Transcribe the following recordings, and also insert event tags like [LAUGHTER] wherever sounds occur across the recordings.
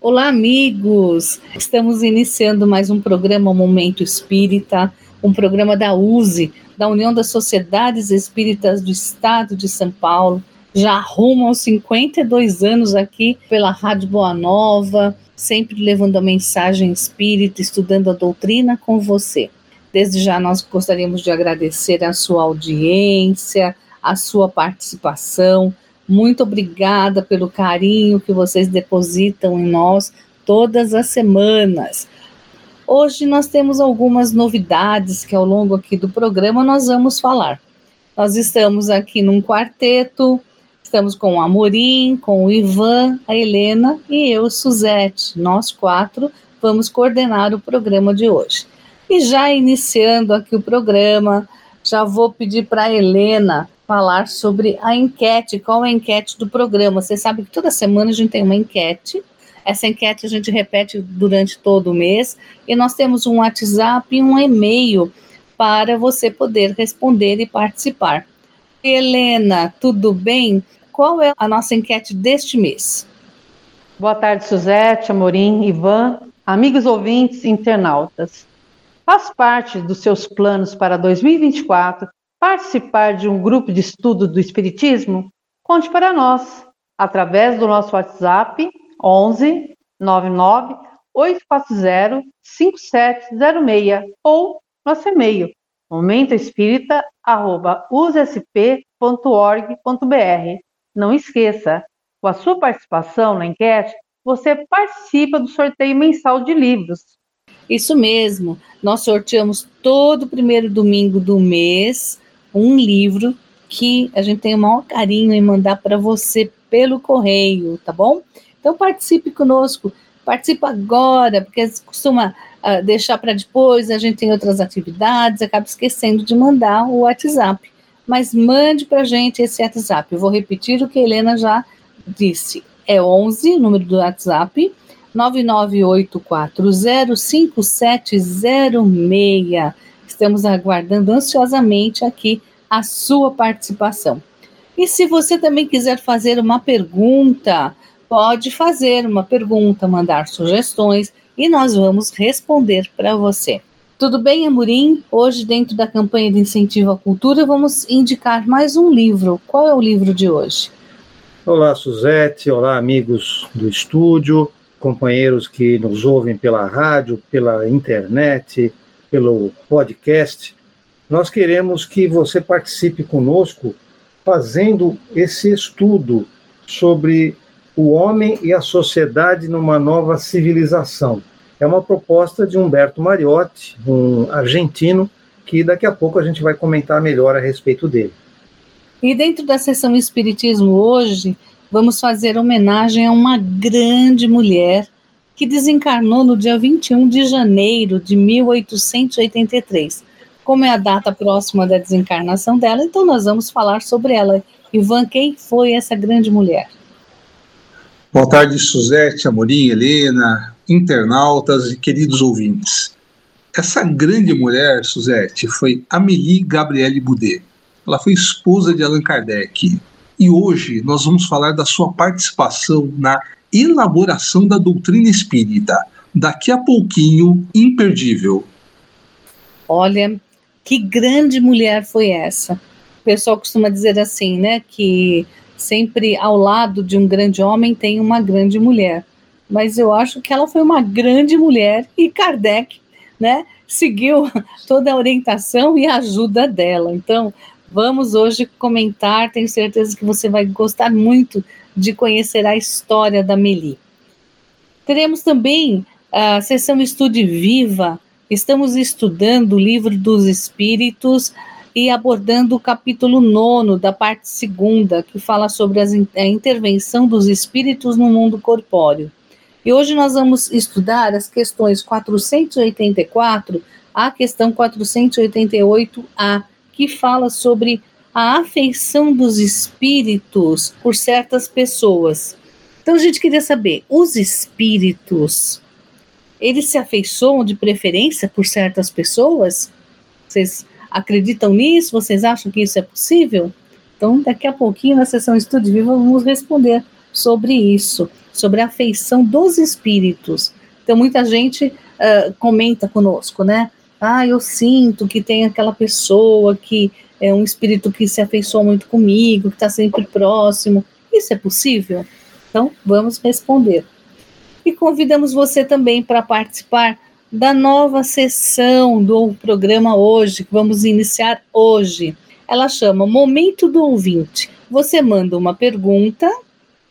Olá, amigos! Estamos iniciando mais um programa Momento Espírita, um programa da USE, da União das Sociedades Espíritas do Estado de São Paulo. Já rumo aos 52 anos aqui pela Rádio Boa Nova, sempre levando a mensagem espírita, estudando a doutrina com você. Desde já nós gostaríamos de agradecer a sua audiência, a sua participação muito obrigada pelo carinho que vocês depositam em nós todas as semanas. Hoje nós temos algumas novidades que ao longo aqui do programa nós vamos falar. Nós estamos aqui num quarteto, estamos com o Amorim, com o Ivan, a Helena e eu, Suzete. Nós quatro vamos coordenar o programa de hoje. E já iniciando aqui o programa, já vou pedir para a Helena falar sobre a enquete, qual é a enquete do programa. Você sabe que toda semana a gente tem uma enquete. Essa enquete a gente repete durante todo o mês e nós temos um WhatsApp e um e-mail para você poder responder e participar. Helena, tudo bem? Qual é a nossa enquete deste mês? Boa tarde, Suzete, Amorim, Ivan, amigos ouvintes internautas. Faz parte dos seus planos para 2024 participar de um grupo de estudo do Espiritismo? Conte para nós através do nosso WhatsApp 11 99 840 5706 ou nosso e-mail momentoespírita@usp.org.br. Não esqueça, com a sua participação na enquete, você participa do sorteio mensal de livros. Isso mesmo. Nós sorteamos todo o primeiro domingo do mês um livro que a gente tem o maior carinho em mandar para você pelo correio, tá bom? Então participe conosco, participe agora, porque costuma uh, deixar para depois, a gente tem outras atividades, acaba esquecendo de mandar o WhatsApp. Mas mande para a gente esse WhatsApp. Eu vou repetir o que a Helena já disse. É 11, número do WhatsApp, 998405706. Estamos aguardando ansiosamente aqui a sua participação. E se você também quiser fazer uma pergunta, pode fazer uma pergunta, mandar sugestões e nós vamos responder para você. Tudo bem, Amorim? Hoje, dentro da campanha de incentivo à cultura, vamos indicar mais um livro. Qual é o livro de hoje? Olá, Suzete. Olá, amigos do estúdio, companheiros que nos ouvem pela rádio, pela internet, pelo podcast. Nós queremos que você participe conosco fazendo esse estudo sobre o homem e a sociedade numa nova civilização. É uma proposta de Humberto Mariotti, um argentino, que daqui a pouco a gente vai comentar melhor a respeito dele. E dentro da sessão Espiritismo hoje, vamos fazer homenagem a uma grande mulher que desencarnou no dia 21 de janeiro de 1883 como é a data próxima da desencarnação dela, então nós vamos falar sobre ela. Ivan, quem foi essa grande mulher? Boa tarde, Suzete, Amorim, Helena, internautas e queridos ouvintes. Essa grande mulher, Suzete, foi Amélie Gabrielle Boudet. Ela foi esposa de Allan Kardec. E hoje nós vamos falar da sua participação na elaboração da doutrina espírita. Daqui a pouquinho, imperdível. Olha, que grande mulher foi essa? O pessoal costuma dizer assim, né, que sempre ao lado de um grande homem tem uma grande mulher. Mas eu acho que ela foi uma grande mulher e Kardec, né, seguiu [LAUGHS] toda a orientação e ajuda dela. Então, vamos hoje comentar, tenho certeza que você vai gostar muito de conhecer a história da Meli. Teremos também a sessão Estude Viva, Estamos estudando o livro dos Espíritos e abordando o capítulo 9 da parte segunda, que fala sobre as, a intervenção dos espíritos no mundo corpóreo. E hoje nós vamos estudar as questões 484 a questão 488a, que fala sobre a afeição dos espíritos por certas pessoas. Então a gente queria saber, os espíritos eles se afeiçoam de preferência por certas pessoas? Vocês acreditam nisso? Vocês acham que isso é possível? Então, daqui a pouquinho, na sessão Estudo Viva, vamos responder sobre isso, sobre a afeição dos espíritos. Então, muita gente uh, comenta conosco, né? Ah, eu sinto que tem aquela pessoa que é um espírito que se afeiçoou muito comigo, que está sempre próximo. Isso é possível? Então, vamos responder. E convidamos você também para participar da nova sessão do programa hoje, que vamos iniciar hoje. Ela chama Momento do Ouvinte. Você manda uma pergunta,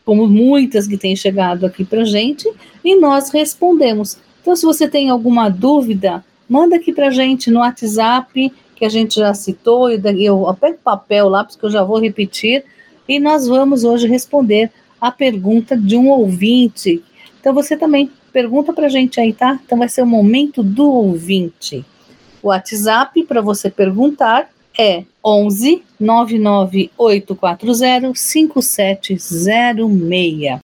como muitas que têm chegado aqui para gente, e nós respondemos. Então, se você tem alguma dúvida, manda aqui para gente no WhatsApp, que a gente já citou, e eu pego papel lá, porque eu já vou repetir, e nós vamos hoje responder a pergunta de um ouvinte. Então, você também pergunta para a gente aí, tá? Então vai ser o momento do ouvinte. O WhatsApp para você perguntar é 11 99840 5706.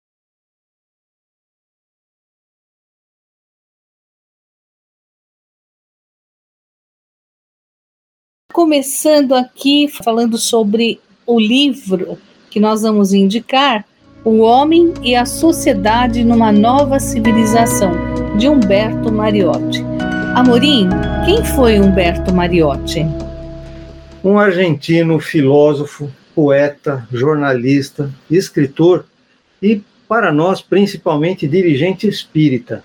Começando aqui falando sobre o livro que nós vamos indicar, o Homem e a Sociedade numa Nova Civilização, de Humberto Mariotti. Amorim, quem foi Humberto Mariotti? Um argentino filósofo, poeta, jornalista, escritor e, para nós, principalmente dirigente espírita.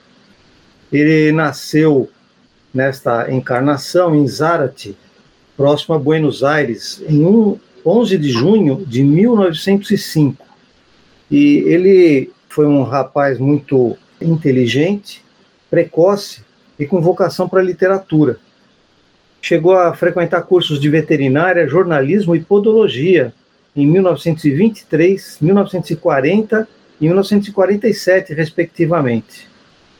Ele nasceu nesta encarnação em Zárate, próximo a Buenos Aires, em 11 de junho de 1905 e ele foi um rapaz muito inteligente, precoce e com vocação para literatura. Chegou a frequentar cursos de veterinária, jornalismo e podologia em 1923, 1940 e 1947, respectivamente.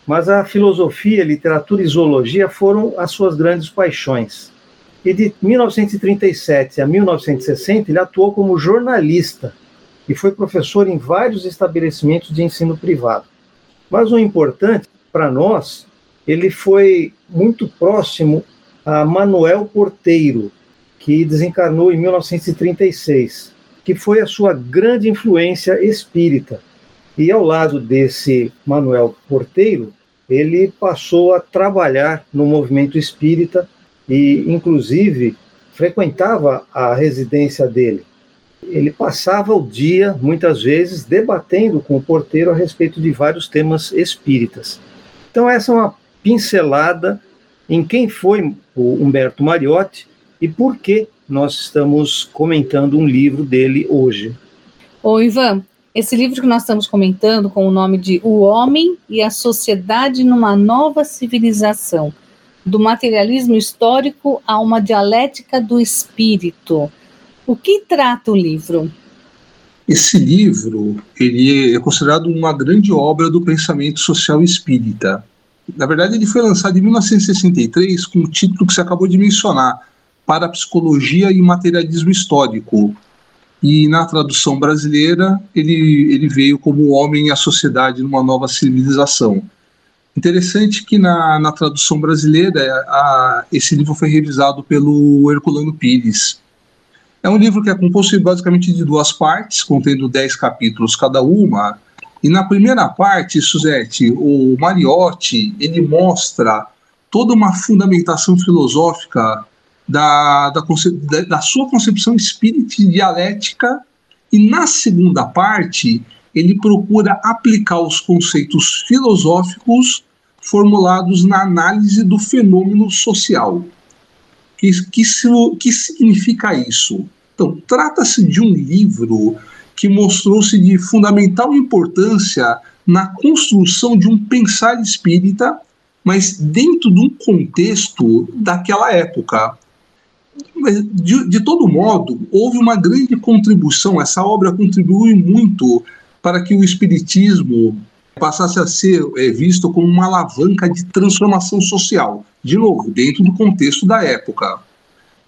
Mas a filosofia, literatura e zoologia foram as suas grandes paixões. E de 1937 a 1960 ele atuou como jornalista e foi professor em vários estabelecimentos de ensino privado. Mas o importante para nós, ele foi muito próximo a Manuel Porteiro, que desencarnou em 1936, que foi a sua grande influência espírita. E ao lado desse Manuel Porteiro, ele passou a trabalhar no movimento espírita e, inclusive, frequentava a residência dele ele passava o dia, muitas vezes, debatendo com o porteiro a respeito de vários temas espíritas. Então, essa é uma pincelada em quem foi o Humberto Mariotti e por que nós estamos comentando um livro dele hoje. Ô, Ivan, esse livro que nós estamos comentando, com o nome de O Homem e a Sociedade numa Nova Civilização, do materialismo histórico a uma dialética do espírito. O que trata o livro? Esse livro ele é considerado uma grande obra do pensamento social espírita. Na verdade, ele foi lançado em 1963 com o título que você acabou de mencionar, Para a Psicologia e Materialismo Histórico. E na tradução brasileira, ele, ele veio como O Homem e a Sociedade numa Nova Civilização. Interessante que na, na tradução brasileira, a, esse livro foi revisado pelo Herculano Pires. É um livro que é composto basicamente de duas partes, contendo dez capítulos cada uma. E na primeira parte, Suzette, o Mariotti, ele mostra toda uma fundamentação filosófica da, da, da sua concepção espírita e dialética. E na segunda parte, ele procura aplicar os conceitos filosóficos formulados na análise do fenômeno social. Que, que, que significa isso? Então, trata-se de um livro que mostrou-se de fundamental importância na construção de um pensar espírita, mas dentro de um contexto daquela época. De, de todo modo, houve uma grande contribuição, essa obra contribuiu muito para que o espiritismo passasse a ser é, visto como uma alavanca de transformação social, de novo, dentro do contexto da época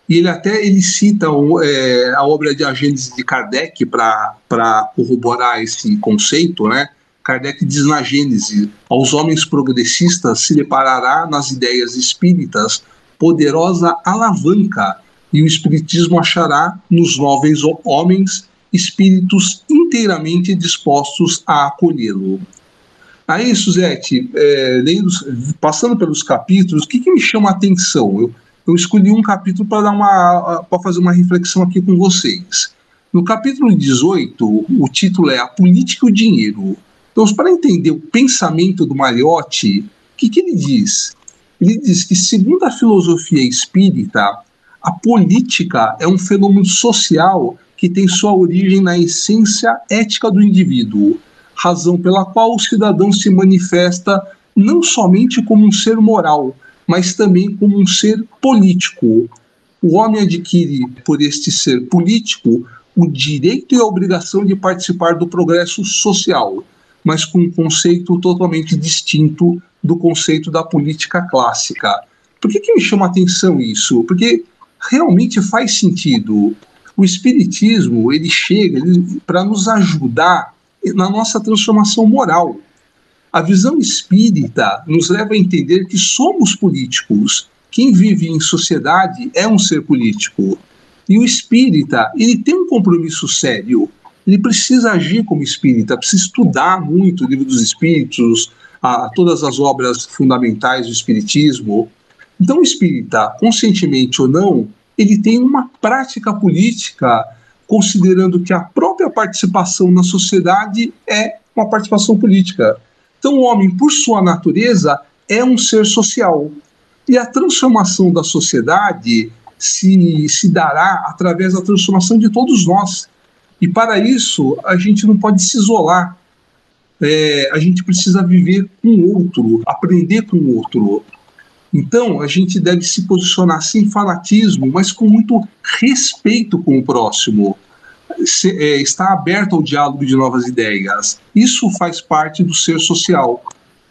e ele até ele cita é, a obra de A Gênese de Kardec para corroborar esse conceito, né? Kardec diz na Gênese: aos homens progressistas se deparará nas ideias espíritas poderosa alavanca, e o espiritismo achará nos novos homens espíritos inteiramente dispostos a acolhê-lo. Aí, Suzete, é, lendo, passando pelos capítulos, o que, que me chama a atenção? Eu, eu escolhi um capítulo para dar uma para fazer uma reflexão aqui com vocês. No capítulo 18, o título é A Política e o Dinheiro. Então, para entender o pensamento do Mariotti, o que, que ele diz? Ele diz que, segundo a filosofia espírita, a política é um fenômeno social que tem sua origem na essência ética do indivíduo, razão pela qual o cidadão se manifesta não somente como um ser moral, mas também como um ser político. O homem adquire, por este ser político, o direito e a obrigação de participar do progresso social, mas com um conceito totalmente distinto do conceito da política clássica. Por que, que me chama a atenção isso? Porque realmente faz sentido. O Espiritismo ele chega para nos ajudar na nossa transformação moral. A visão espírita nos leva a entender que somos políticos. Quem vive em sociedade é um ser político. E o espírita, ele tem um compromisso sério. Ele precisa agir como espírita, precisa estudar muito o livro dos espíritos, a, todas as obras fundamentais do espiritismo. Então, o espírita, conscientemente ou não, ele tem uma prática política considerando que a própria participação na sociedade é uma participação política. Então, o homem, por sua natureza, é um ser social. E a transformação da sociedade se, se dará através da transformação de todos nós. E para isso, a gente não pode se isolar. É, a gente precisa viver com o outro, aprender com o outro. Então, a gente deve se posicionar sem fanatismo, mas com muito respeito com o próximo. Se, é, estar aberto ao diálogo de novas ideias. Isso faz parte do ser social.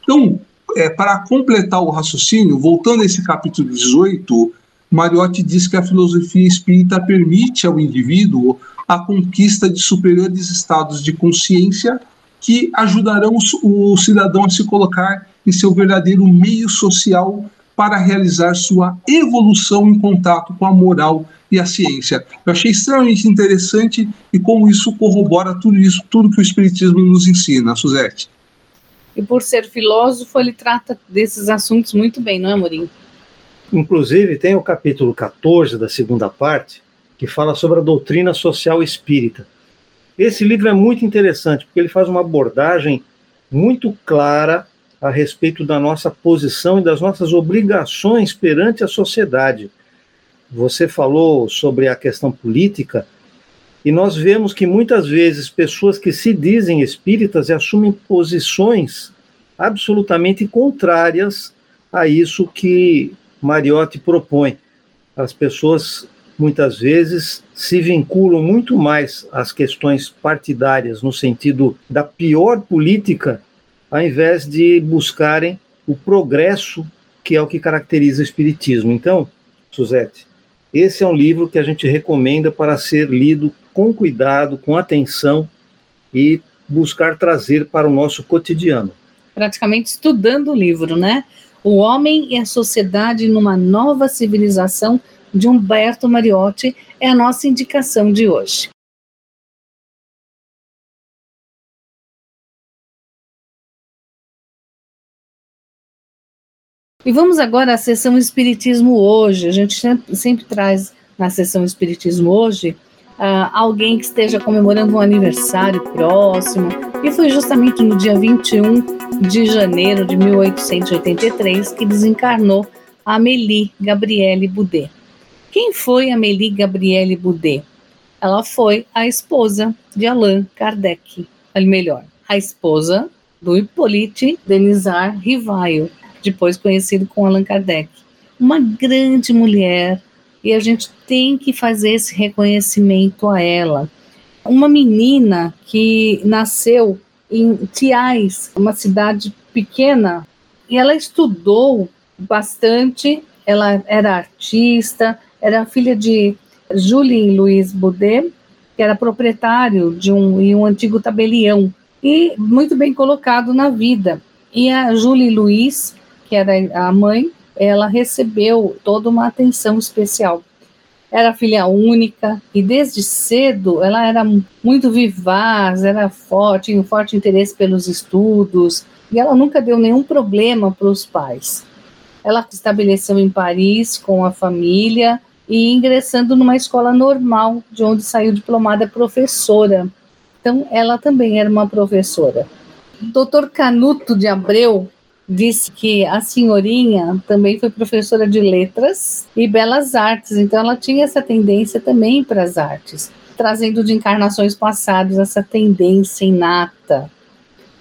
Então, é, para completar o raciocínio, voltando a esse capítulo 18, Mariotti diz que a filosofia espírita permite ao indivíduo a conquista de superiores estados de consciência que ajudarão o cidadão a se colocar em seu verdadeiro meio social para realizar sua evolução em contato com a moral e a ciência. Eu achei extremamente interessante e como isso corrobora tudo isso, tudo que o Espiritismo nos ensina, Suzete. E por ser filósofo, ele trata desses assuntos muito bem, não é, Morim? Inclusive, tem o capítulo 14 da segunda parte, que fala sobre a doutrina social espírita. Esse livro é muito interessante, porque ele faz uma abordagem muito clara a respeito da nossa posição e das nossas obrigações perante a sociedade. Você falou sobre a questão política, e nós vemos que muitas vezes pessoas que se dizem espíritas assumem posições absolutamente contrárias a isso que Mariotti propõe. As pessoas muitas vezes se vinculam muito mais às questões partidárias, no sentido da pior política, ao invés de buscarem o progresso, que é o que caracteriza o Espiritismo. Então, Suzete, esse é um livro que a gente recomenda para ser lido com cuidado, com atenção e buscar trazer para o nosso cotidiano. Praticamente estudando o livro, né? O Homem e a Sociedade numa Nova Civilização, de Humberto Mariotti, é a nossa indicação de hoje. E vamos agora à sessão Espiritismo hoje. A gente sempre, traz na sessão Espiritismo hoje uh, alguém que esteja comemorando um aniversário próximo. E foi justamente no dia 21 de janeiro de 1883 que desencarnou Amélie Gabrielle Boudet. Quem foi Amélie Gabrielle Boudet? Ela foi a esposa de Allan Kardec, melhor, a esposa do Hippolyte Denisard Rivaio, depois conhecido como Allan Kardec. Uma grande mulher, e a gente tem que fazer esse reconhecimento a ela. Uma menina que nasceu em Tiais, uma cidade pequena, e ela estudou bastante, ela era artista, era filha de Julien Louis Baudet, que era proprietário de um, um antigo tabelião, e muito bem colocado na vida. E a Julie Louis que era a mãe, ela recebeu toda uma atenção especial. Era filha única e desde cedo ela era muito vivaz, era forte, tinha um forte interesse pelos estudos. e ela nunca deu nenhum problema para os pais. Ela estabeleceu em Paris com a família e ingressando numa escola normal, de onde saiu diplomada professora. Então, ela também era uma professora. Dr. Canuto de Abreu disse que a senhorinha também foi professora de letras e belas artes, então ela tinha essa tendência também para as artes, trazendo de encarnações passadas essa tendência inata.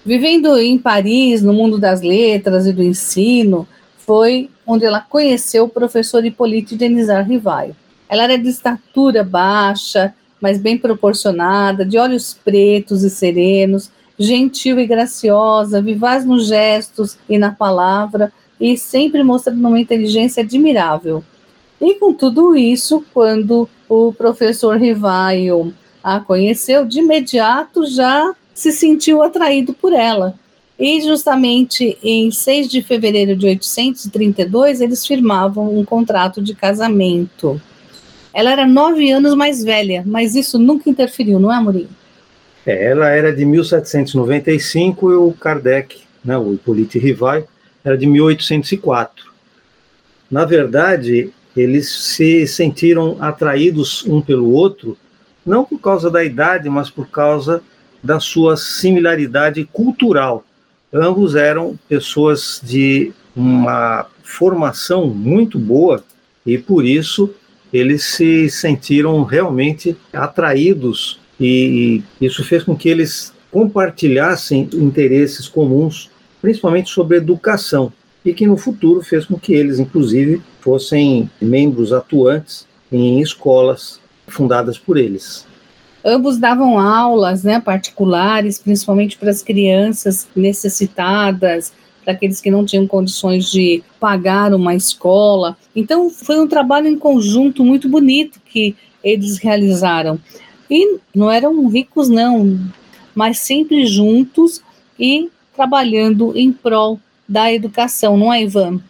Vivendo em Paris, no mundo das letras e do ensino, foi onde ela conheceu o professor Hippolyte Denizar Rivaio. Ela era de estatura baixa, mas bem proporcionada, de olhos pretos e serenos, gentil e graciosa, vivaz nos gestos e na palavra, e sempre mostrando uma inteligência admirável. E com tudo isso, quando o professor Rivaio a conheceu, de imediato já se sentiu atraído por ela. E justamente em 6 de fevereiro de 832, eles firmavam um contrato de casamento. Ela era nove anos mais velha, mas isso nunca interferiu, não é, Amorim? É, ela era de 1795 e o Kardec, né, o Hippolyte Rivai, era de 1804. Na verdade, eles se sentiram atraídos um pelo outro, não por causa da idade, mas por causa da sua similaridade cultural. Ambos eram pessoas de uma formação muito boa e por isso eles se sentiram realmente atraídos e isso fez com que eles compartilhassem interesses comuns, principalmente sobre educação, e que no futuro fez com que eles, inclusive, fossem membros atuantes em escolas fundadas por eles. Ambos davam aulas né, particulares, principalmente para as crianças necessitadas, para aqueles que não tinham condições de pagar uma escola. Então, foi um trabalho em conjunto muito bonito que eles realizaram. E não eram ricos, não, mas sempre juntos e trabalhando em prol da educação, não é, Ivan?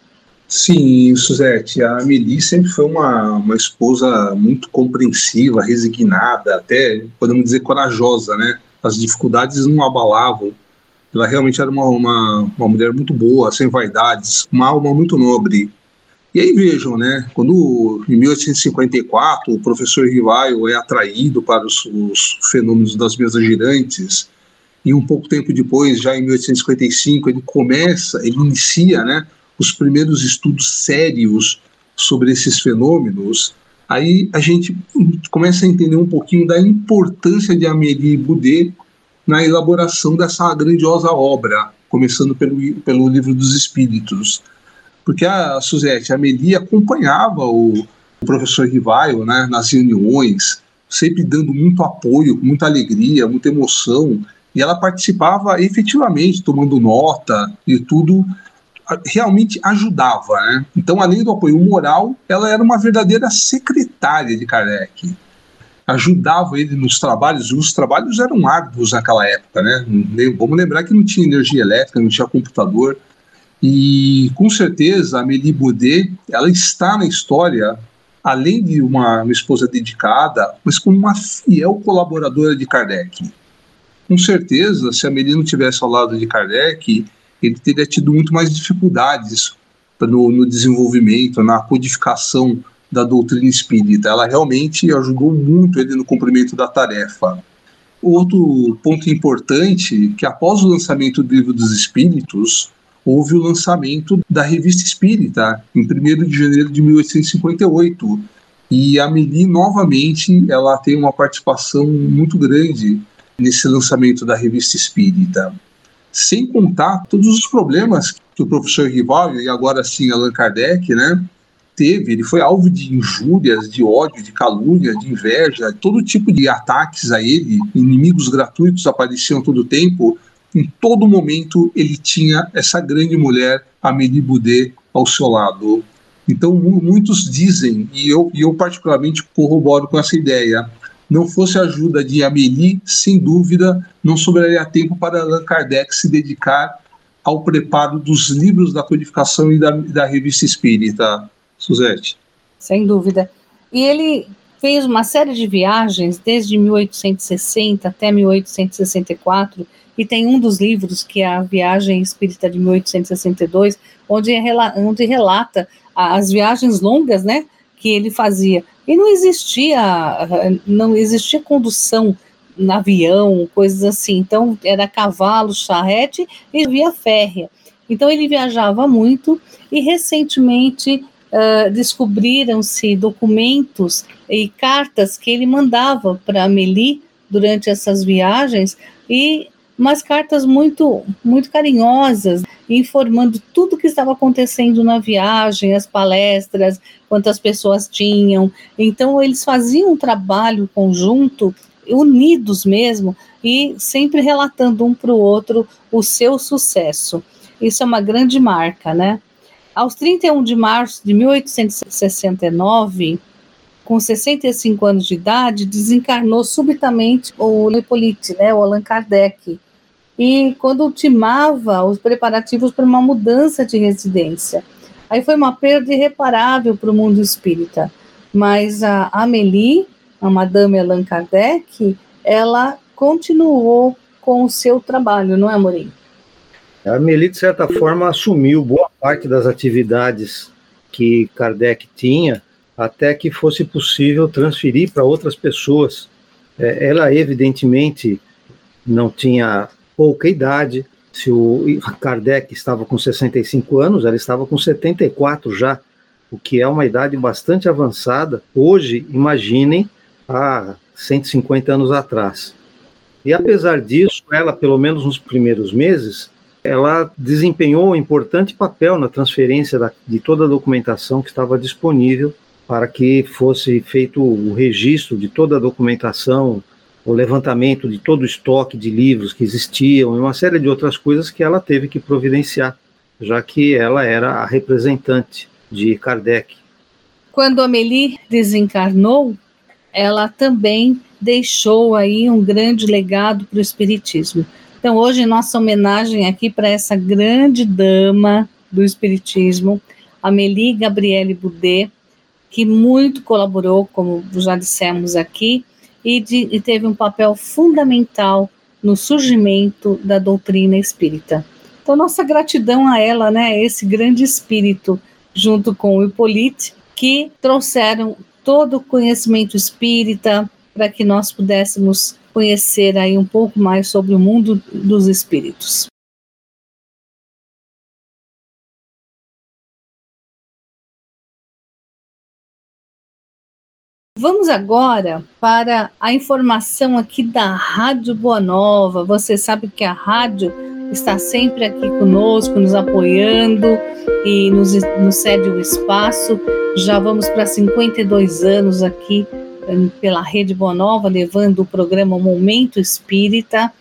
Sim, Suzete, a Amelie sempre foi uma, uma esposa muito compreensiva, resignada, até podemos dizer corajosa, né? As dificuldades não abalavam. Ela realmente era uma, uma, uma mulher muito boa, sem vaidades, uma alma muito nobre. E aí vejam, né? Quando em 1854 o professor Rivaio é atraído para os, os fenômenos das mesas girantes, e um pouco tempo depois, já em 1855, ele começa, ele inicia, né? os primeiros estudos sérios sobre esses fenômenos, aí a gente começa a entender um pouquinho da importância de Amélie Boudet na elaboração dessa grandiosa obra, começando pelo, pelo livro dos Espíritos. Porque a Suzette, a Amélie acompanhava o, o professor Rivaio né, nas reuniões, sempre dando muito apoio, muita alegria, muita emoção, e ela participava efetivamente, tomando nota e tudo, realmente ajudava. Né? Então, além do apoio moral, ela era uma verdadeira secretária de Kardec. Ajudava ele nos trabalhos, e os trabalhos eram árduos naquela época. Né? Vamos lembrar que não tinha energia elétrica, não tinha computador. E com certeza a Amélie Baudet ela está na história, além de uma, uma esposa dedicada, mas como uma fiel colaboradora de Kardec. Com certeza, se a Amélie não tivesse ao lado de Kardec, ele teria tido muito mais dificuldades no, no desenvolvimento, na codificação da doutrina espírita. Ela realmente ajudou muito ele no cumprimento da tarefa. Outro ponto importante que após o lançamento do Livro dos Espíritos, houve o lançamento da Revista Espírita em 1 de janeiro de 1858. E a Amélie novamente ela tem uma participação muito grande nesse lançamento da Revista Espírita sem contar todos os problemas que o professor Rival, e agora sim Allan Kardec, né, teve. Ele foi alvo de injúrias, de ódio, de calúnia, de inveja, todo tipo de ataques a ele, inimigos gratuitos apareciam todo tempo. Em todo momento ele tinha essa grande mulher, Amélie Boudet, ao seu lado. Então muitos dizem, e eu, e eu particularmente corroboro com essa ideia, não fosse a ajuda de Amélie, sem dúvida, não sobraria tempo para Allan Kardec se dedicar ao preparo dos livros da codificação e da, da revista espírita, Suzete. Sem dúvida. E ele fez uma série de viagens desde 1860 até 1864 e tem um dos livros, que é a Viagem Espírita de 1862, onde, é, onde relata as viagens longas, né, que ele fazia. E não existia, não existia condução no avião, coisas assim. Então, era cavalo, charrete e via férrea. Então, ele viajava muito e, recentemente, uh, descobriram-se documentos e cartas que ele mandava para Amélie durante essas viagens e umas cartas muito muito carinhosas, informando tudo o que estava acontecendo na viagem, as palestras, quantas pessoas tinham. Então eles faziam um trabalho conjunto, unidos mesmo, e sempre relatando um para o outro o seu sucesso. Isso é uma grande marca, né? Aos 31 de março de 1869, com 65 anos de idade, desencarnou subitamente o Lepolite, né, o Allan Kardec, e quando ultimava os preparativos para uma mudança de residência. Aí foi uma perda irreparável para o mundo espírita. Mas a Amélie, a Madame Allan Kardec, ela continuou com o seu trabalho, não é, Amorim? A Amélie, de certa forma, assumiu boa parte das atividades que Kardec tinha, até que fosse possível transferir para outras pessoas. É, ela, evidentemente, não tinha pouca idade. Se o Kardec estava com 65 anos, ela estava com 74 já, o que é uma idade bastante avançada. Hoje, imaginem, há 150 anos atrás. E apesar disso, ela, pelo menos nos primeiros meses, ela desempenhou um importante papel na transferência da, de toda a documentação que estava disponível para que fosse feito o registro de toda a documentação o levantamento de todo o estoque de livros que existiam e uma série de outras coisas que ela teve que providenciar, já que ela era a representante de Kardec. Quando Amélie desencarnou, ela também deixou aí um grande legado para o espiritismo. Então hoje nossa homenagem aqui para essa grande dama do espiritismo, Amélie Gabriele Boudet, que muito colaborou, como já dissemos aqui, e, de, e teve um papel fundamental no surgimento da doutrina espírita. Então, nossa gratidão a ela, né, esse grande espírito, junto com o Hippolyte, que trouxeram todo o conhecimento espírita para que nós pudéssemos conhecer aí um pouco mais sobre o mundo dos espíritos. Vamos agora para a informação aqui da Rádio Boa Nova. Você sabe que a rádio está sempre aqui conosco, nos apoiando e nos, nos cede o espaço. Já vamos para 52 anos aqui hum, pela Rede Boa Nova, levando o programa Momento Espírita.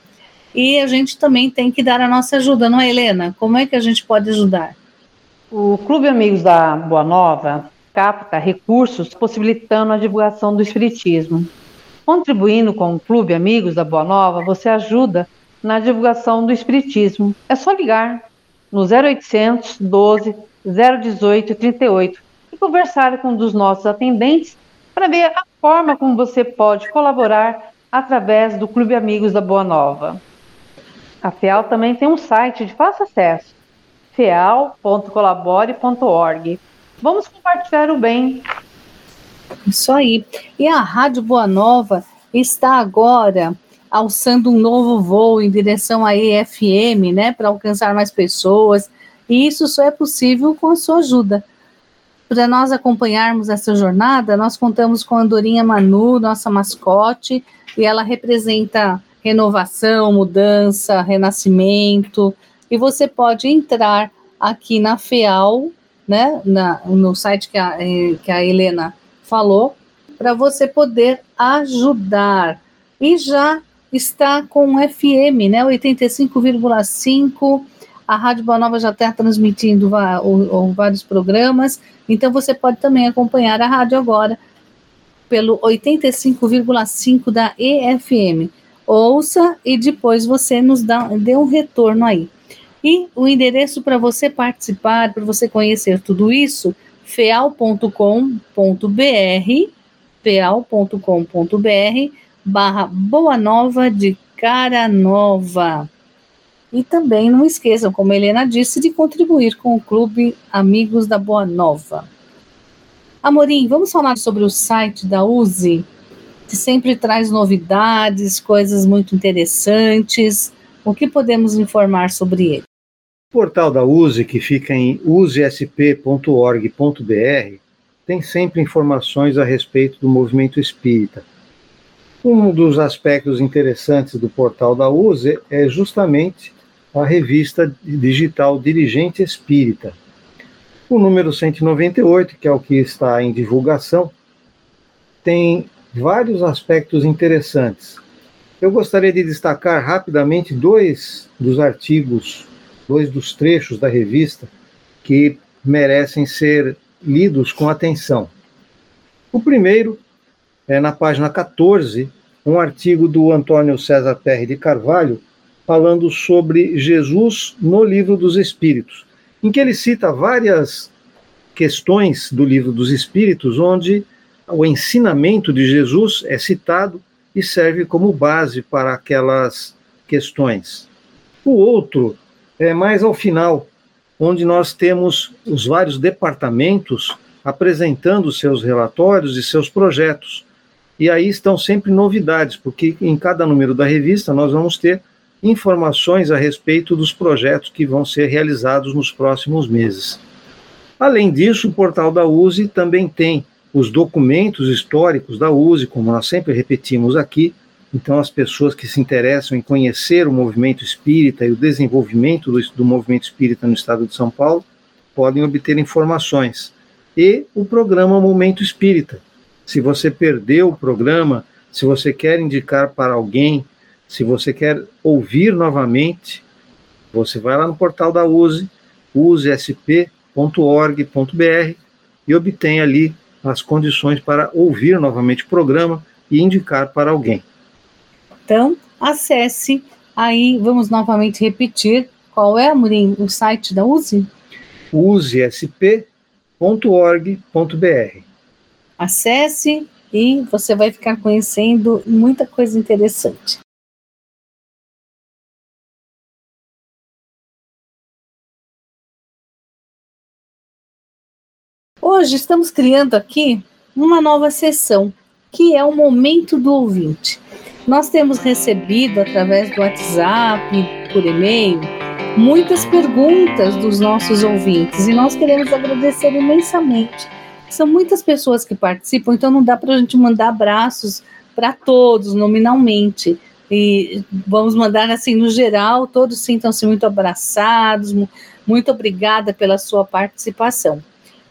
E a gente também tem que dar a nossa ajuda, não é, Helena? Como é que a gente pode ajudar? O Clube Amigos da Boa Nova capta recursos possibilitando a divulgação do Espiritismo. Contribuindo com o Clube Amigos da Boa Nova, você ajuda na divulgação do Espiritismo. É só ligar no 0800 12 018 38 e conversar com um dos nossos atendentes para ver a forma como você pode colaborar através do Clube Amigos da Boa Nova. A FEAL também tem um site de fácil acesso, feal.colabore.org. Vamos compartilhar o bem. Isso aí. E a Rádio Boa Nova está agora alçando um novo voo em direção à EFM, né, para alcançar mais pessoas. E isso só é possível com a sua ajuda. Para nós acompanharmos essa jornada, nós contamos com a Andorinha Manu, nossa mascote, e ela representa renovação, mudança, renascimento. E você pode entrar aqui na FEAL né, na, no site que a, eh, que a Helena falou, para você poder ajudar. E já está com FM, né, 85,5. A Rádio Boa Nova já está transmitindo vários programas, então você pode também acompanhar a rádio agora pelo 85,5 da EFM. Ouça e depois você nos dá, dê um retorno aí. E o endereço para você participar, para você conhecer tudo isso, feal.com.br, feal.com.br barra Boa Nova de Cara Nova. E também não esqueçam, como a Helena disse, de contribuir com o Clube Amigos da Boa Nova. Amorim, vamos falar sobre o site da USE, que sempre traz novidades, coisas muito interessantes. O que podemos informar sobre ele? O portal da USE, que fica em usesp.org.br, tem sempre informações a respeito do movimento espírita. Um dos aspectos interessantes do portal da USE é justamente a revista digital Dirigente Espírita. O número 198, que é o que está em divulgação, tem vários aspectos interessantes. Eu gostaria de destacar rapidamente dois dos artigos, dois dos trechos da revista que merecem ser lidos com atenção. O primeiro é na página 14, um artigo do Antônio César Perry de Carvalho, falando sobre Jesus no Livro dos Espíritos, em que ele cita várias questões do Livro dos Espíritos, onde o ensinamento de Jesus é citado e serve como base para aquelas questões. O outro é mais ao final, onde nós temos os vários departamentos apresentando seus relatórios e seus projetos. E aí estão sempre novidades, porque em cada número da revista nós vamos ter informações a respeito dos projetos que vão ser realizados nos próximos meses. Além disso, o portal da USE também tem os documentos históricos da USE, como nós sempre repetimos aqui. Então, as pessoas que se interessam em conhecer o movimento espírita e o desenvolvimento do, do movimento espírita no estado de São Paulo podem obter informações. E o programa Momento Espírita. Se você perdeu o programa, se você quer indicar para alguém se você quer ouvir novamente, você vai lá no portal da USE, usesp.org.br e obtém ali as condições para ouvir novamente o programa e indicar para alguém. Então, acesse aí, vamos novamente repetir, qual é, Amorim, o site da USE? usesp.org.br. Acesse e você vai ficar conhecendo muita coisa interessante. Hoje estamos criando aqui uma nova sessão, que é o momento do ouvinte. Nós temos recebido através do WhatsApp, por e-mail, muitas perguntas dos nossos ouvintes e nós queremos agradecer imensamente. São muitas pessoas que participam, então não dá para a gente mandar abraços para todos nominalmente. E vamos mandar assim no geral, todos sintam-se muito abraçados. Muito obrigada pela sua participação.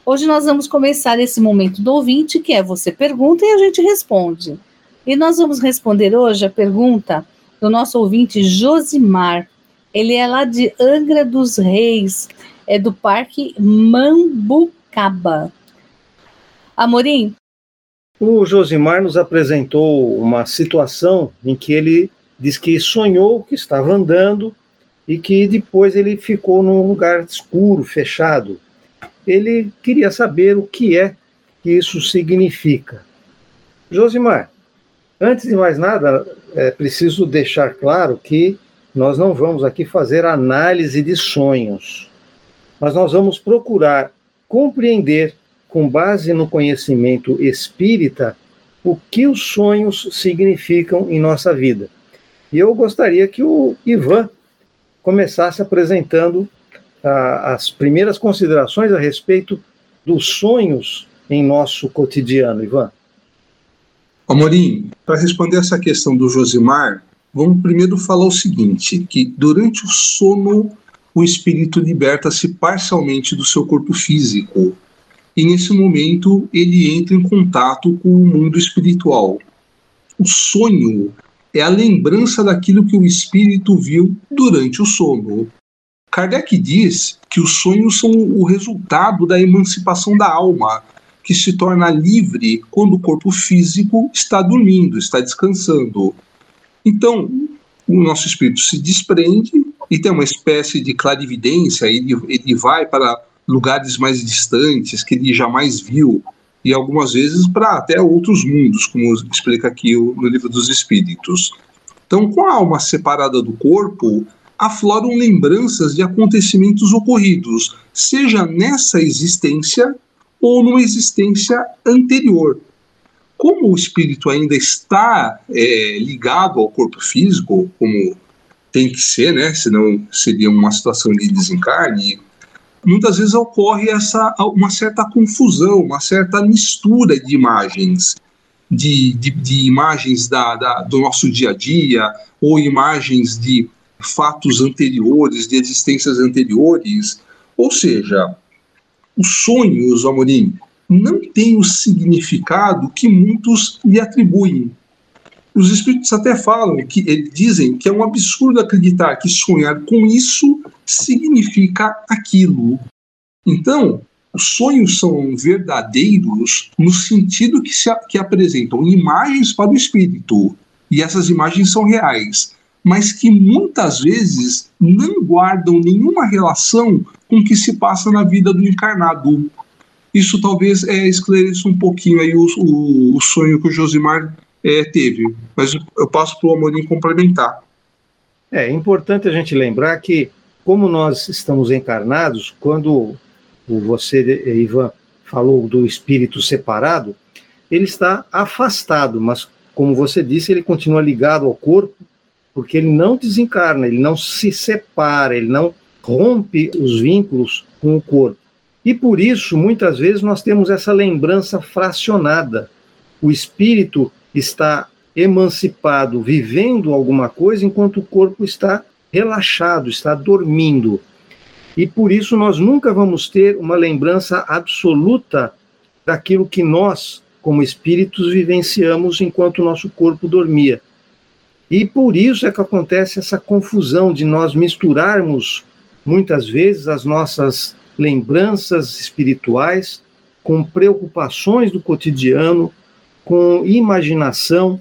Hoje nós vamos começar esse momento do ouvinte, que é você pergunta e a gente responde. E nós vamos responder hoje a pergunta do nosso ouvinte Josimar. Ele é lá de Angra dos Reis, é do Parque Mambucaba. Amorim? O Josimar nos apresentou uma situação em que ele diz que sonhou que estava andando e que depois ele ficou num lugar escuro, fechado ele queria saber o que é que isso significa. Josimar, antes de mais nada, é preciso deixar claro que nós não vamos aqui fazer análise de sonhos, mas nós vamos procurar compreender, com base no conhecimento espírita, o que os sonhos significam em nossa vida. E eu gostaria que o Ivan começasse apresentando as primeiras considerações a respeito dos sonhos em nosso cotidiano, Ivan. Amorim, para responder essa questão do Josimar, vamos primeiro falar o seguinte, que durante o sono o espírito liberta-se parcialmente do seu corpo físico. E nesse momento ele entra em contato com o mundo espiritual. O sonho é a lembrança daquilo que o espírito viu durante o sono. Kardec diz que os sonhos são o resultado da emancipação da alma, que se torna livre quando o corpo físico está dormindo, está descansando. Então, o nosso espírito se desprende e tem uma espécie de clarividência, ele, ele vai para lugares mais distantes que ele jamais viu, e algumas vezes para até outros mundos, como explica aqui no livro dos Espíritos. Então, com a alma separada do corpo, afloram lembranças de acontecimentos ocorridos, seja nessa existência ou numa existência anterior. Como o espírito ainda está é, ligado ao corpo físico, como tem que ser, né? Senão seria uma situação de desencarne. Muitas vezes ocorre essa uma certa confusão, uma certa mistura de imagens, de, de, de imagens da, da, do nosso dia a dia ou imagens de fatos anteriores, de existências anteriores. Ou seja, os sonhos, Amorim, não têm o significado que muitos lhe atribuem. Os espíritos até falam que eles dizem que é um absurdo acreditar que sonhar com isso significa aquilo. Então, os sonhos são verdadeiros no sentido que se que apresentam imagens para o espírito e essas imagens são reais mas que muitas vezes não guardam nenhuma relação com o que se passa na vida do encarnado. Isso talvez é, esclareça um pouquinho aí o, o, o sonho que o Josimar é, teve, mas eu passo para o Amorim complementar. É importante a gente lembrar que, como nós estamos encarnados, quando você, Ivan, falou do espírito separado, ele está afastado, mas, como você disse, ele continua ligado ao corpo porque ele não desencarna, ele não se separa, ele não rompe os vínculos com o corpo. E por isso, muitas vezes, nós temos essa lembrança fracionada. O espírito está emancipado, vivendo alguma coisa, enquanto o corpo está relaxado, está dormindo. E por isso nós nunca vamos ter uma lembrança absoluta daquilo que nós, como espíritos, vivenciamos enquanto o nosso corpo dormia. E por isso é que acontece essa confusão de nós misturarmos muitas vezes as nossas lembranças espirituais com preocupações do cotidiano, com imaginação.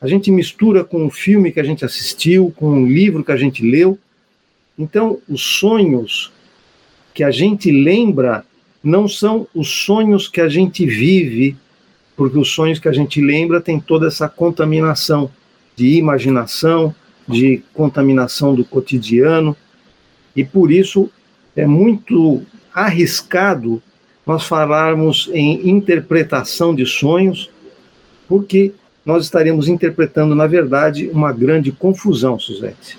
A gente mistura com o filme que a gente assistiu, com o livro que a gente leu. Então, os sonhos que a gente lembra não são os sonhos que a gente vive, porque os sonhos que a gente lembra têm toda essa contaminação de imaginação, de contaminação do cotidiano, e por isso é muito arriscado nós falarmos em interpretação de sonhos, porque nós estaremos interpretando, na verdade, uma grande confusão, Suzete.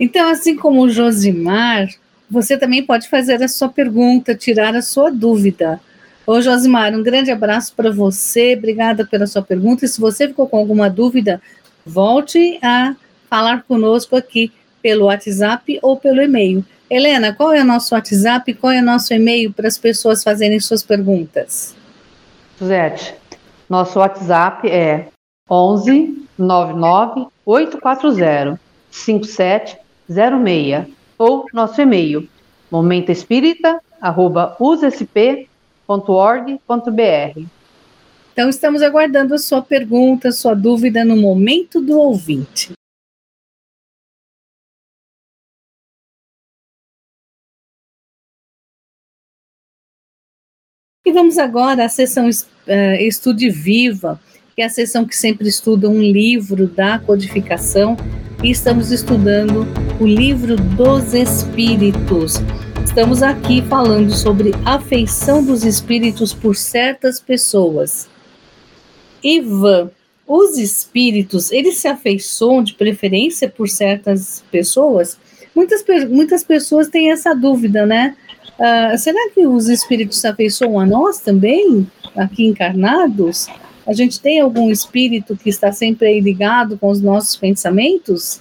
Então, assim como o Josimar, você também pode fazer a sua pergunta, tirar a sua dúvida. Ô, Josimar, um grande abraço para você, obrigada pela sua pergunta. E se você ficou com alguma dúvida, volte a falar conosco aqui pelo WhatsApp ou pelo e-mail. Helena, qual é o nosso WhatsApp, qual é o nosso e-mail para as pessoas fazerem suas perguntas? Suzete, nosso WhatsApp é 11 99 840 5706 ou nosso e-mail momentoespírita@usp.org.br. Então, estamos aguardando a sua pergunta, sua dúvida no momento do ouvinte. E vamos agora à sessão uh, Estude Viva, que é a sessão que sempre estuda um livro da codificação, e estamos estudando o livro dos Espíritos. Estamos aqui falando sobre afeição dos espíritos por certas pessoas. Ivan, os espíritos, eles se afeiçoam de preferência por certas pessoas? Muitas, muitas pessoas têm essa dúvida, né? Uh, será que os espíritos se afeiçoam a nós também, aqui encarnados? A gente tem algum espírito que está sempre ligado com os nossos pensamentos?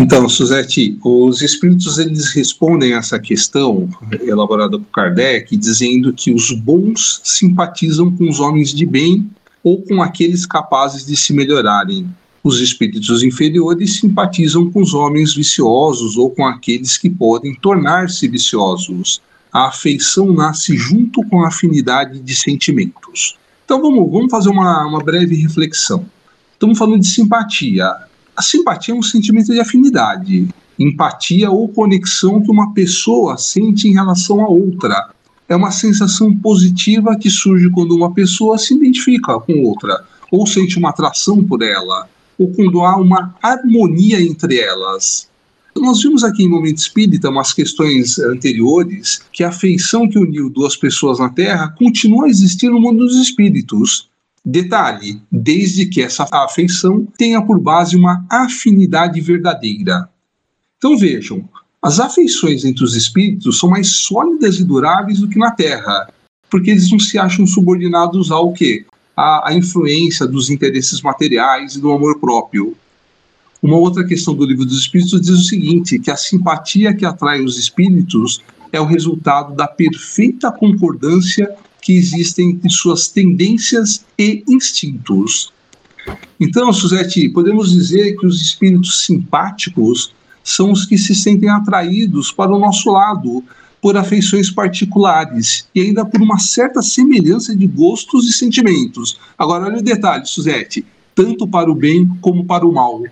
Então, Suzete, os espíritos eles respondem a essa questão elaborada por Kardec, dizendo que os bons simpatizam com os homens de bem ou com aqueles capazes de se melhorarem. Os espíritos inferiores simpatizam com os homens viciosos ou com aqueles que podem tornar-se viciosos. A afeição nasce junto com a afinidade de sentimentos. Então vamos, vamos fazer uma, uma breve reflexão. Estamos falando de simpatia. A simpatia é um sentimento de afinidade, empatia ou conexão que uma pessoa sente em relação a outra é uma sensação positiva que surge quando uma pessoa se identifica com outra, ou sente uma atração por ela, ou quando há uma harmonia entre elas. Nós vimos aqui em Momento Espírita, umas questões anteriores, que a afeição que uniu duas pessoas na Terra continua a existir no mundo dos espíritos. Detalhe: desde que essa afeição tenha por base uma afinidade verdadeira. Então vejam, as afeições entre os espíritos são mais sólidas e duráveis do que na Terra, porque eles não se acham subordinados ao quê? A, a influência dos interesses materiais e do amor próprio. Uma outra questão do livro dos Espíritos diz o seguinte: que a simpatia que atrai os espíritos é o resultado da perfeita concordância que existe entre suas tendências e instintos. Então, Suzete, podemos dizer que os espíritos simpáticos são os que se sentem atraídos para o nosso lado por afeições particulares e ainda por uma certa semelhança de gostos e sentimentos. Agora, olha o detalhe, Suzete, tanto para o bem como para o mal.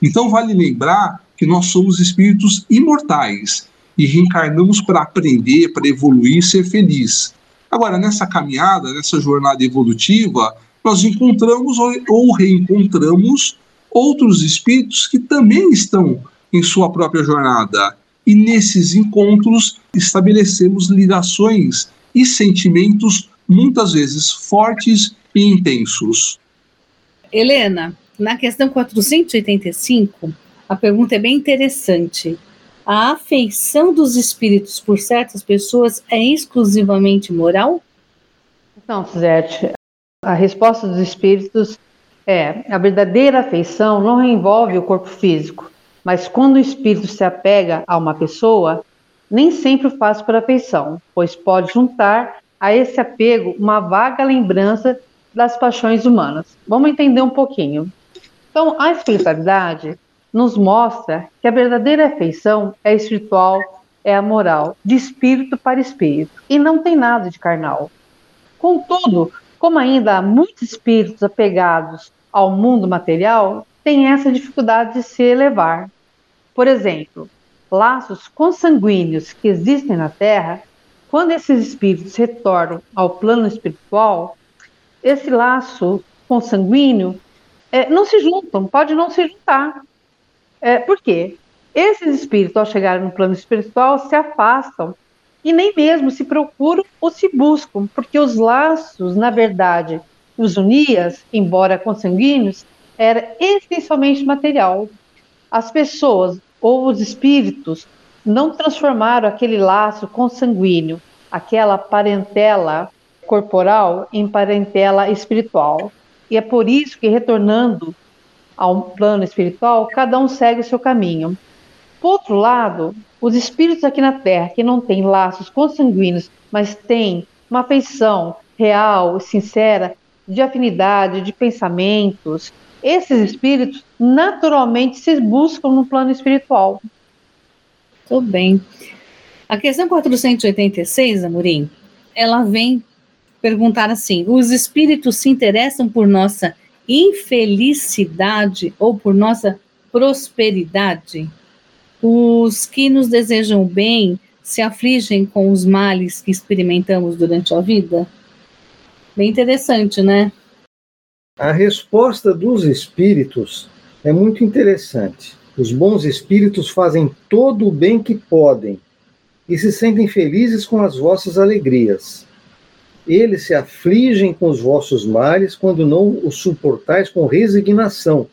Então, vale lembrar que nós somos espíritos imortais e reencarnamos para aprender, para evoluir e ser feliz. Agora, nessa caminhada, nessa jornada evolutiva, nós encontramos ou reencontramos outros espíritos que também estão em sua própria jornada. E nesses encontros estabelecemos ligações e sentimentos muitas vezes fortes e intensos. Helena, na questão 485, a pergunta é bem interessante. A afeição dos espíritos por certas pessoas é exclusivamente moral? Então, Suzete, a resposta dos espíritos é: a verdadeira afeição não envolve o corpo físico, mas quando o espírito se apega a uma pessoa, nem sempre o faz por afeição, pois pode juntar a esse apego uma vaga lembrança das paixões humanas. Vamos entender um pouquinho. Então, a espiritualidade nos mostra que a verdadeira afeição é espiritual, é a moral, de espírito para espírito, e não tem nada de carnal. Contudo, como ainda há muitos espíritos apegados ao mundo material, tem essa dificuldade de se elevar. Por exemplo, laços consanguíneos que existem na Terra, quando esses espíritos retornam ao plano espiritual, esse laço consanguíneo é, não se juntam, pode não se juntar. É, por quê? Esses espíritos, ao chegarem no plano espiritual, se afastam e nem mesmo se procuram ou se buscam, porque os laços, na verdade, os unias, embora consanguíneos, era essencialmente material. As pessoas ou os espíritos não transformaram aquele laço consanguíneo, aquela parentela corporal, em parentela espiritual. E é por isso que, retornando ao plano espiritual, cada um segue o seu caminho. Por outro lado, os espíritos aqui na Terra, que não têm laços consanguíneos, mas têm uma afeição real, sincera, de afinidade, de pensamentos, esses espíritos naturalmente se buscam no plano espiritual. Tudo bem. A questão 486, Amorim, ela vem perguntar assim: os espíritos se interessam por nossa infelicidade ou por nossa prosperidade? Os que nos desejam bem se afligem com os males que experimentamos durante a vida? Bem interessante, né? A resposta dos espíritos é muito interessante. Os bons espíritos fazem todo o bem que podem e se sentem felizes com as vossas alegrias. Eles se afligem com os vossos males quando não os suportais com resignação.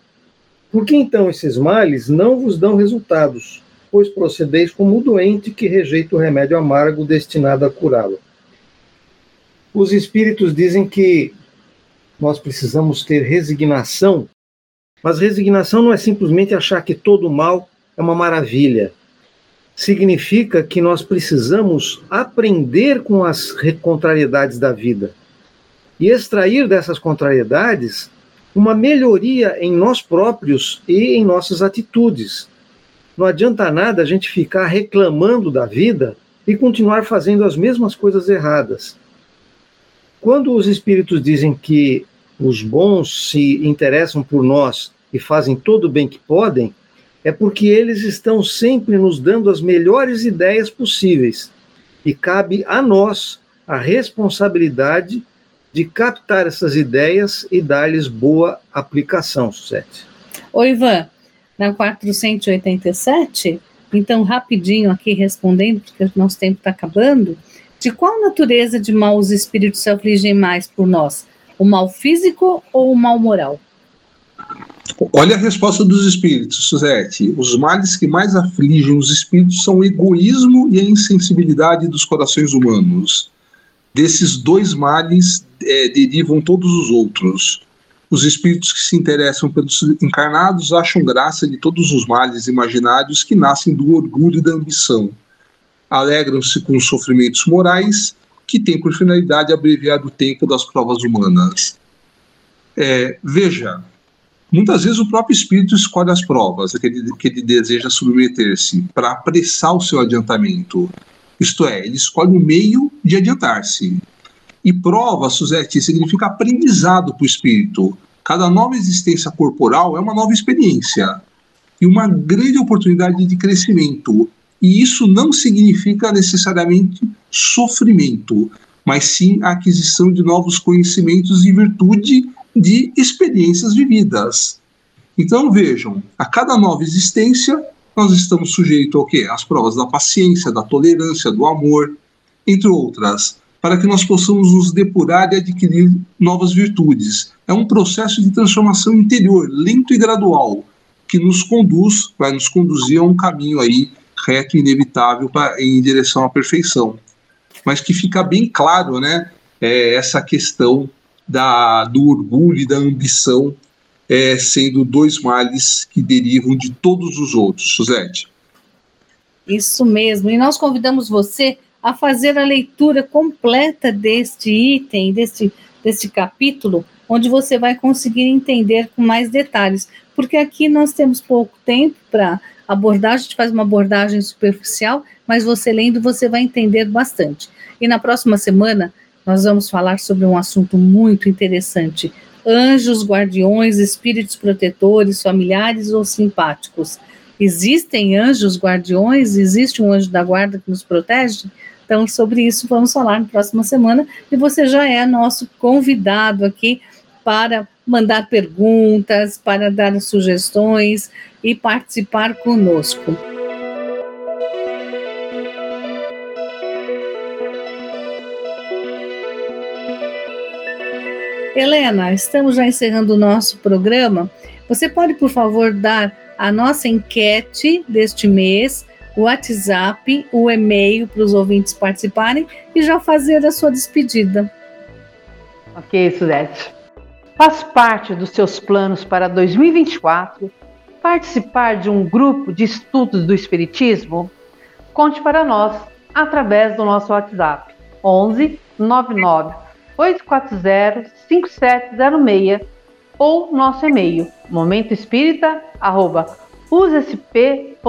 Por que então esses males não vos dão resultados? Pois procedeis como o doente que rejeita o remédio amargo destinado a curá-lo. Os espíritos dizem que nós precisamos ter resignação, mas resignação não é simplesmente achar que todo mal é uma maravilha significa que nós precisamos aprender com as contrariedades da vida e extrair dessas contrariedades uma melhoria em nós próprios e em nossas atitudes. Não adianta nada a gente ficar reclamando da vida e continuar fazendo as mesmas coisas erradas. Quando os espíritos dizem que os bons se interessam por nós e fazem todo o bem que podem, é porque eles estão sempre nos dando as melhores ideias possíveis. E cabe a nós a responsabilidade de captar essas ideias e dar-lhes boa aplicação, Suzete. Oi, Ivan, na 487, Então, rapidinho aqui respondendo, porque o nosso tempo está acabando, de qual natureza de mal os espíritos se afligem mais por nós? O mal físico ou o mal moral? Olha a resposta dos espíritos, Suzete. Os males que mais afligem os espíritos são o egoísmo e a insensibilidade dos corações humanos. Desses dois males é, derivam todos os outros. Os espíritos que se interessam pelos encarnados acham graça de todos os males imaginários que nascem do orgulho e da ambição. Alegram-se com os sofrimentos morais, que têm por finalidade abreviar o tempo das provas humanas. É, veja, muitas vezes o próprio espírito escolhe as provas que ele, que ele deseja submeter-se para apressar o seu adiantamento. Isto é, ele escolhe o meio de adiantar-se. E prova, Suzette, significa aprendizado para o espírito. Cada nova existência corporal é uma nova experiência e uma grande oportunidade de crescimento. E isso não significa necessariamente sofrimento, mas sim a aquisição de novos conhecimentos e virtude de experiências vividas. Então vejam, a cada nova existência nós estamos sujeitos ao quê? Às provas da paciência, da tolerância, do amor, entre outras para que nós possamos nos depurar e adquirir novas virtudes. É um processo de transformação interior, lento e gradual, que nos conduz, vai nos conduzir a um caminho aí reto e inevitável pra, em direção à perfeição. Mas que fica bem claro, né, é, essa questão da, do orgulho e da ambição é, sendo dois males que derivam de todos os outros, Suzete. Isso mesmo. E nós convidamos você a fazer a leitura completa deste item, deste, deste capítulo, onde você vai conseguir entender com mais detalhes, porque aqui nós temos pouco tempo para abordar, a gente faz uma abordagem superficial, mas você lendo você vai entender bastante. E na próxima semana nós vamos falar sobre um assunto muito interessante: anjos, guardiões, espíritos protetores, familiares ou simpáticos. Existem anjos guardiões? Existe um anjo da guarda que nos protege? Então, sobre isso vamos falar na próxima semana. E você já é nosso convidado aqui para mandar perguntas, para dar sugestões e participar conosco. Helena, estamos já encerrando o nosso programa. Você pode, por favor, dar a nossa enquete deste mês o WhatsApp, o e-mail para os ouvintes participarem e já fazer a sua despedida. Ok, Suzete. Faz parte dos seus planos para 2024 participar de um grupo de estudos do Espiritismo? Conte para nós através do nosso WhatsApp 11 99 840 5706 ou nosso e-mail momentoespírita@ usesp.org.br.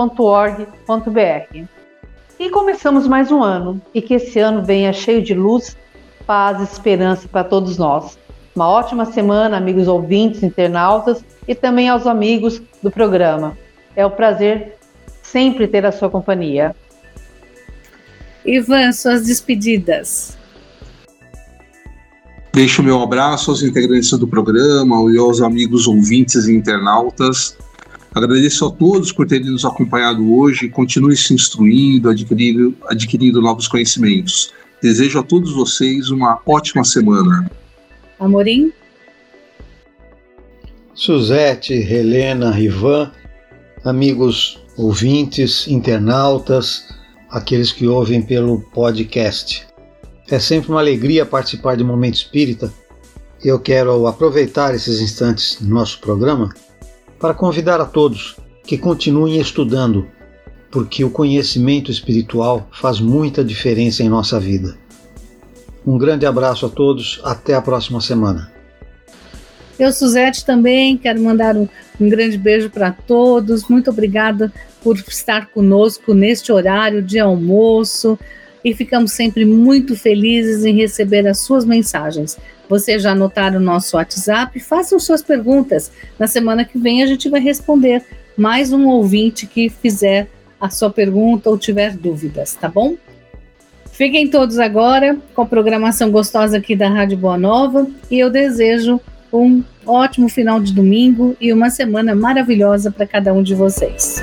E começamos mais um ano, e que esse ano venha cheio de luz, paz e esperança para todos nós. Uma ótima semana, amigos ouvintes, internautas e também aos amigos do programa. É um prazer sempre ter a sua companhia. Ivan, suas despedidas. Deixo meu abraço aos integrantes do programa e aos amigos ouvintes e internautas. Agradeço a todos por terem nos acompanhado hoje. Continue se instruindo, adquirindo, adquirindo novos conhecimentos. Desejo a todos vocês uma ótima semana. Amorim? Suzete, Helena, Ivan, amigos ouvintes, internautas, aqueles que ouvem pelo podcast. É sempre uma alegria participar de Momento Espírita. Eu quero aproveitar esses instantes do nosso programa para convidar a todos que continuem estudando, porque o conhecimento espiritual faz muita diferença em nossa vida. Um grande abraço a todos, até a próxima semana. Eu, Suzete, também quero mandar um, um grande beijo para todos. Muito obrigada por estar conosco neste horário de almoço e ficamos sempre muito felizes em receber as suas mensagens. Você já anotaram o nosso WhatsApp? Façam suas perguntas. Na semana que vem a gente vai responder mais um ouvinte que fizer a sua pergunta ou tiver dúvidas, tá bom? Fiquem todos agora com a programação gostosa aqui da Rádio Boa Nova e eu desejo um ótimo final de domingo e uma semana maravilhosa para cada um de vocês.